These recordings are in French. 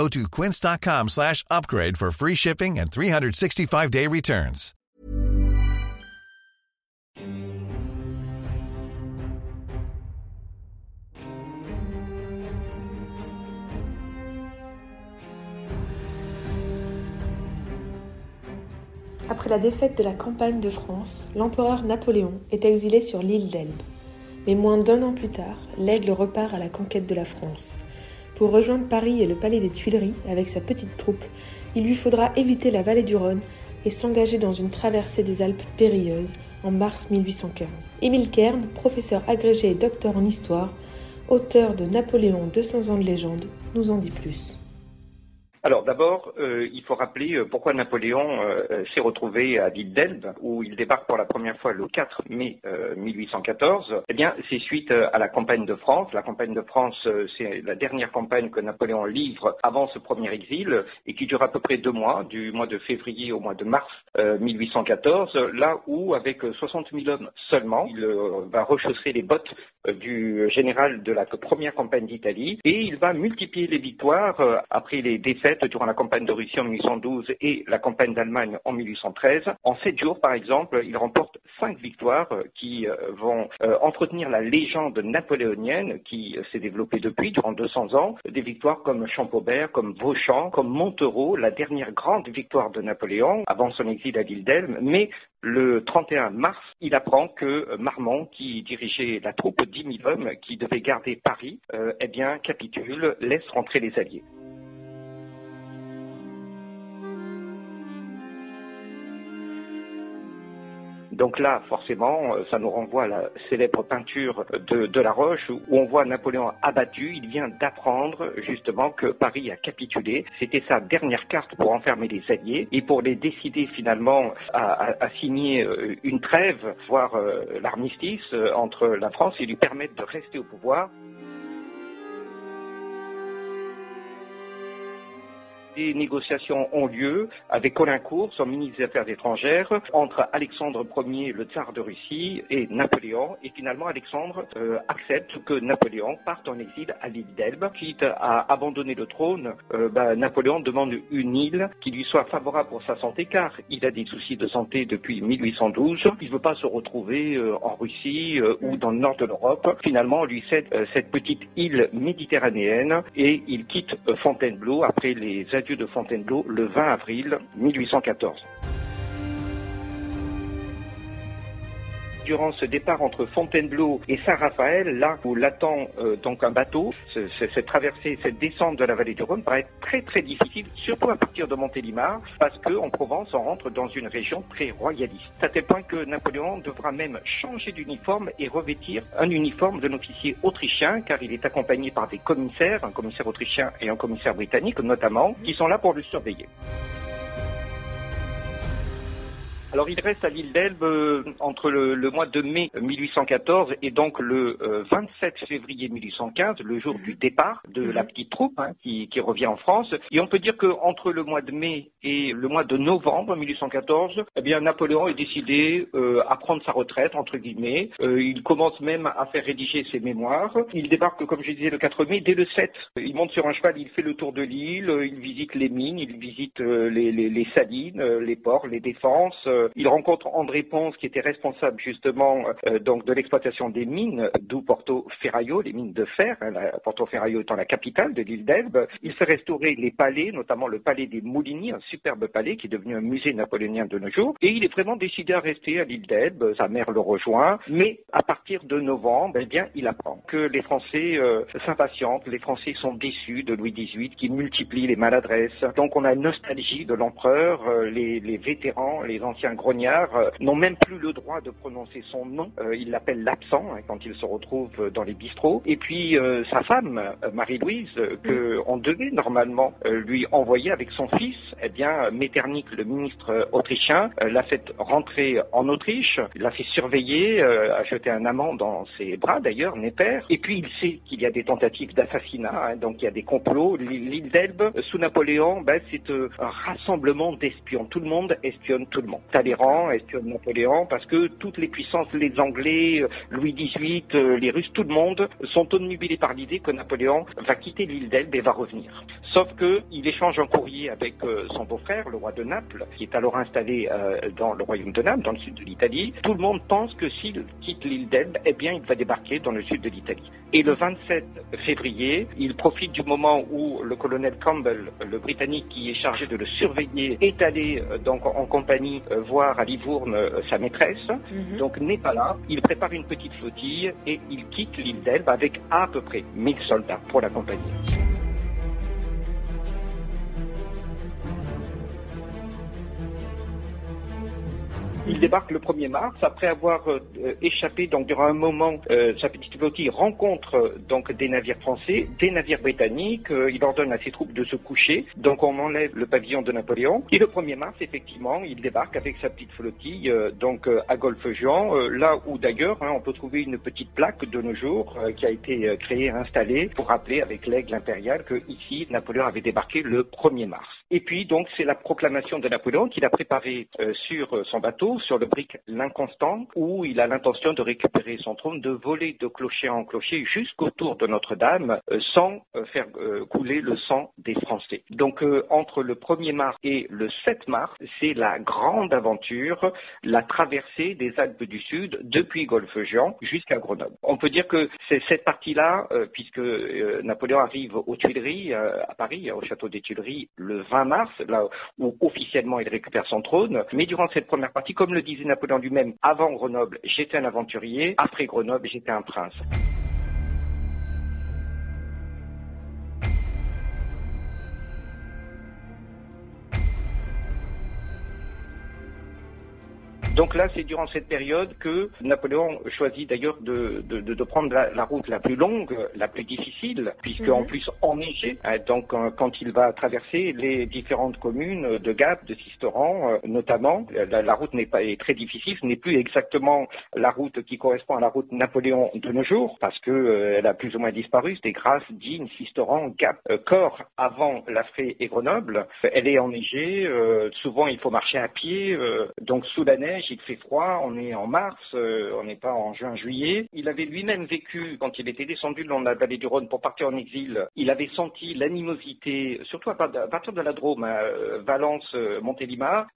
Go to quince.com slash upgrade for free shipping and 365-day returns. Après la défaite de la campagne de France, l'empereur Napoléon est exilé sur l'île d'Elbe. Mais moins d'un an plus tard, l'aigle repart à la conquête de la France. Pour rejoindre Paris et le palais des Tuileries avec sa petite troupe, il lui faudra éviter la vallée du Rhône et s'engager dans une traversée des Alpes périlleuse en mars 1815. Émile Kern, professeur agrégé et docteur en histoire, auteur de Napoléon 200 ans de légende, nous en dit plus. Alors d'abord, euh, il faut rappeler euh, pourquoi Napoléon euh, s'est retrouvé à l'île d'Elbe, où il débarque pour la première fois le 4 mai 1814. Eh bien, c'est suite à la campagne de France. La campagne de France, c'est la dernière campagne que Napoléon livre avant ce premier exil et qui dure à peu près deux mois, du mois de février au mois de mars 1814, là où, avec 60 000 hommes seulement, il va rechausser les bottes du général de la première campagne d'Italie et il va multiplier les victoires après les défaites durant la campagne de Russie en 1812 et la campagne d'Allemagne en 1813. En sept jours, par exemple, il remporte cinq victoires euh, qui euh, vont euh, entretenir la légende napoléonienne qui s'est développée depuis, durant 200 ans. Des victoires comme Champaubert, comme Vauchamp, comme Montereau, la dernière grande victoire de Napoléon avant son exil à l'île d'Elbe. Mais le 31 mars, il apprend que Marmont, qui dirigeait la troupe de 10 000 hommes qui devait garder Paris, eh bien, capitule, laisse rentrer les Alliés. Donc là, forcément, euh, ça nous renvoie à la célèbre peinture de, La Roche où on voit Napoléon abattu. Il vient d'apprendre justement que Paris a capitulé. C'était sa dernière carte pour enfermer les Alliés et pour les décider finalement à, signer euh, une trêve, voire euh, l'armistice entre la France et lui permettre de rester au pouvoir. Des négociations ont lieu avec Colincourt, son ministre des Affaires étrangères, entre Alexandre Ier, le tsar de Russie, et Napoléon. Et finalement, Alexandre euh, accepte que Napoléon parte en exil à l'île d'Elbe. Quitte à abandonner le trône, euh, bah, Napoléon demande une île qui lui soit favorable pour sa santé, car il a des soucis de santé depuis 1812. Il ne veut pas se retrouver euh, en Russie ou dans le nord de l'Europe. Finalement, on lui cède cette petite île méditerranéenne et il quitte Fontainebleau après les adieux de Fontainebleau le 20 avril 1814. Durant ce départ entre Fontainebleau et Saint-Raphaël, là où l'attend euh, donc un bateau, cette traversée, cette descente de la vallée du Rhône paraît très très difficile, surtout à partir de Montélimar, parce qu'en Provence, on rentre dans une région très royaliste. À tel point que Napoléon devra même changer d'uniforme et revêtir un uniforme d'un officier autrichien, car il est accompagné par des commissaires, un commissaire autrichien et un commissaire britannique notamment, qui sont là pour le surveiller. Alors il reste à l'île d'Elbe euh, entre le, mois de mai 1814 et donc le 27 euh, février 1815, le jour du départ de la mhm. petite troupe hein, qui, revient en France. Et on peut dire qu'entre le mois de mai et le mois de novembre 1814, eh bien Napoléon est décidé euh, à prendre sa retraite entre guillemets. il commence même à faire rédiger ses mémoires. Il débarque, comme je disais, le 4 mai. Dès le 7, il monte sur un cheval, il fait le tour de l'île, il visite les mines, il visite les, les salines, les ports, les défenses. Euh, il rencontre André Ponce qui était responsable justement euh, donc de l'exploitation des mines, d'où Porto Ferraio, les mines de fer, hein, Porto Ferraio étant la capitale de l'île d'Elbe. Il fait restaurer les palais, notamment le palais des Mouliniers, un superbe palais qui est devenu un musée napoléonien de nos jours. Et il est vraiment décidé à rester à l'île d'Elbe. Sa mère le rejoint, mais à partir de novembre, eh bien, il apprend que les Français euh, s'impatientent, les Français sont déçus de Louis XVIII qui multiplie les maladresses. Donc on a une nostalgie de l'empereur, les vétérans, les anciens anciens grognards n'ont même plus le droit de prononcer son nom. ils l'appellent l'absent hein, quand il se retrouve dans les bistrots. Et puis sa femme, Marie-Louise, que on devait normalement lui envoyer avec son fils, eh bien Metternich, le ministre autrichien, l'a fait rentrer en Autriche, l'a fait surveiller, a jeté un amant dans ses bras d'ailleurs, Neper. Et puis il sait qu'il y a des tentatives d'assassinat, hein, donc il y a des complots. L'île d'Elbe, sous Napoléon, ben, c'est un rassemblement d'espions. Tout le monde espionne tout le monde. Talleyrand espionne Napoléon parce que toutes les puissances, les Anglais, Louis XVIII, les Russes, tout le monde sont omnubilés par l'idée que Napoléon va quitter l'île d'Elbe et va revenir. Sauf qu'il échange un courrier avec euh, son beau-frère, le roi de Naples, qui est alors installé euh, dans le royaume de Naples, dans le sud de l'Italie. Tout le monde pense que s'il quitte l'île d'Elbe, eh bien, il va débarquer dans le sud de l'Italie. Et le 27 février, il profite du moment où le colonel Campbell, le Britannique qui est chargé de le surveiller, est allé euh, donc en compagnie voir à Livourne sa maîtresse, mhm. donc n'est pas là. Il prépare une petite flottille et il quitte l'île d'Elbe avec à peu près 1000 soldats pour l'accompagner. Il débarque le 1er mars après avoir euh, échappé donc durant un moment euh, sa petite flottille rencontre euh, donc des navires français, des navires britanniques. il ordonne à ses troupes de se coucher. Donc on enlève le pavillon de Napoléon. Et le 1er mars effectivement, il débarque avec sa petite flottille donc à Golfe-Juan, là où d'ailleurs hein, on peut trouver une petite plaque de nos jours qui a été créée, installée pour rappeler avec l'aigle impérial que ici Napoléon avait débarqué le 1er mars. Et puis donc c'est la proclamation de Napoléon qu'il a préparée euh, sur euh, son bateau, sur le brick L'Inconstant, où il a l'intention de récupérer son trône, de voler de clocher en clocher jusqu'autour de Notre-Dame, euh, sans faire couler le sang des Français. Donc entre le 1er mars et le 7 mars, c'est la grande aventure, la traversée des Alpes du Sud depuis Golfe-Jean jusqu'à Grenoble. On peut dire que c'est cette partie-là, puisque Napoléon arrive aux Tuileries, à Paris, au château des Tuileries, le 20 mars, là où officiellement il récupère son trône. Mais durant cette première partie, comme le disait Napoléon lui-même, avant Grenoble, j'étais un aventurier, après Grenoble, j'étais un prince. Donc là, c'est durant cette période que Napoléon choisit d'ailleurs de, de, de, prendre la, route la plus longue, la plus difficile, puisque en mhm. plus enneigée. Hein, donc euh, quand il va traverser les différentes communes de Gap, de Sisteron, euh, notamment, la, route n'est pas est très difficile. Ce n'est plus exactement la route qui correspond à la route Napoléon de nos jours, parce que euh, elle a plus ou moins disparu. C'était Grasse, Digne, Sisteron, Gap, Corps avant La Fée et Grenoble. Elle est enneigée. souvent, il faut marcher à pied. donc sous la neige il fait froid, on est en mars, euh, on n'est pas en juin, juillet. Il avait lui-même vécu, quand il était descendu dans la vallée du Rhône pour partir en exil, il avait senti l'animosité, surtout à partir de la Drôme, euh, Valence, euh, Montélimar,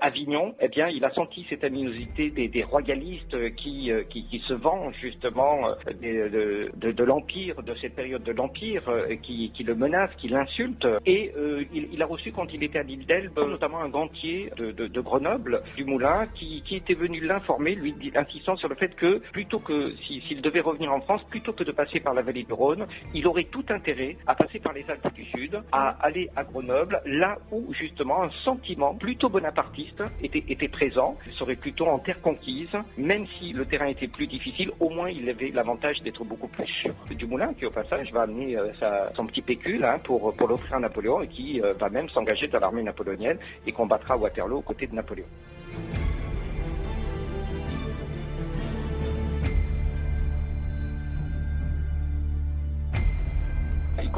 Avignon, eh bien, il a senti cette animosité des, royalistes qui, qui, se vengent justement de, de, l'Empire, de cette période de l'Empire, qui, qui, le menace, qui l'insulte. Et il, a reçu, quand il était à l'île d'Elbe, notamment un gantier de, de Grenoble, du Moulin, qui qui, était venu l'informer, lui insistant sur le fait que plutôt que s'il devait revenir en France, plutôt que de passer par la vallée du Rhône, il aurait tout intérêt à passer par les Alpes du Sud, à aller à Grenoble, là où justement un sentiment plutôt bonapartiste était, présent. Il serait plutôt en terre conquise, même si le terrain était plus difficile, au moins il avait l'avantage d'être beaucoup plus sûr. Dumoulin, qui au passage va amener euh, son petit pécule hein, pour, pour l'offrir à Napoléon et qui euh, va même s'engager dans l'armée napoléonienne et combattra à Waterloo aux côtés de Napoléon.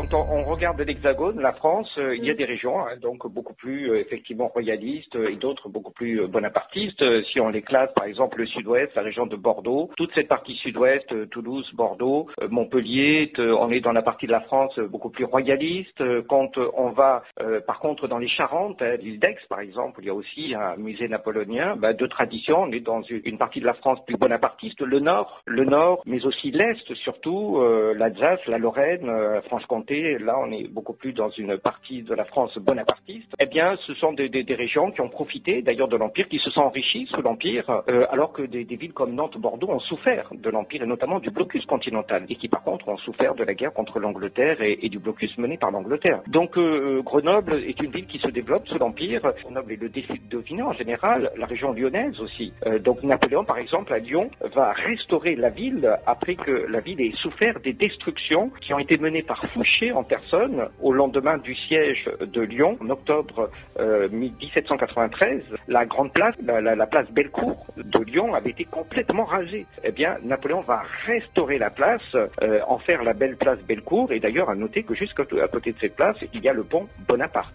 Quand on, regarde l'Hexagone, la France, euh, il y a mm. des régions hein, donc beaucoup plus euh, effectivement royalistes et d'autres beaucoup plus euh, bonapartistes. Si on les classe, par exemple, le Sud-Ouest, la région de Bordeaux, toute cette partie Sud-Ouest, Toulouse, Bordeaux, Montpellier, on est dans la partie de la France beaucoup plus royaliste. Quand on va, par contre, dans les Charentes, hein, l'île d'Aix, par exemple, il y a aussi un musée napoléonien bah, de tradition. On est dans une partie de la France plus bonapartiste, le Nord, le Nord, mais aussi l'Est, surtout l'Alsace, la Lorraine, Franche-Comté là, on est beaucoup plus dans une partie de la France bonapartiste. Eh bien, ce sont des, régions qui ont profité, d'ailleurs, de l'Empire, qui se sont enrichies sous l'Empire, euh, alors que des, villes comme Nantes, Bordeaux ont souffert de l'Empire, et notamment du blocus continental, et qui, par contre, ont souffert de la guerre contre l'Angleterre et, du blocus mené par l'Angleterre. Donc, euh, Grenoble est une ville qui se développe sous l'Empire. Grenoble est le défi de en général, la région lyonnaise aussi. Euh, donc, Napoléon, par exemple, à Lyon, va restaurer la ville après que la ville ait souffert des destructions qui ont été menées par En personne au lendemain du siège de Lyon en octobre euh, 1793. La grande place, la, la, la, place Bellecour de Lyon avait été complètement rasée. Eh bien, Napoléon va restaurer la place, euh, en faire la belle place Bellecour et d'ailleurs à noter que juste à côté de cette place, il y a le pont Bonaparte.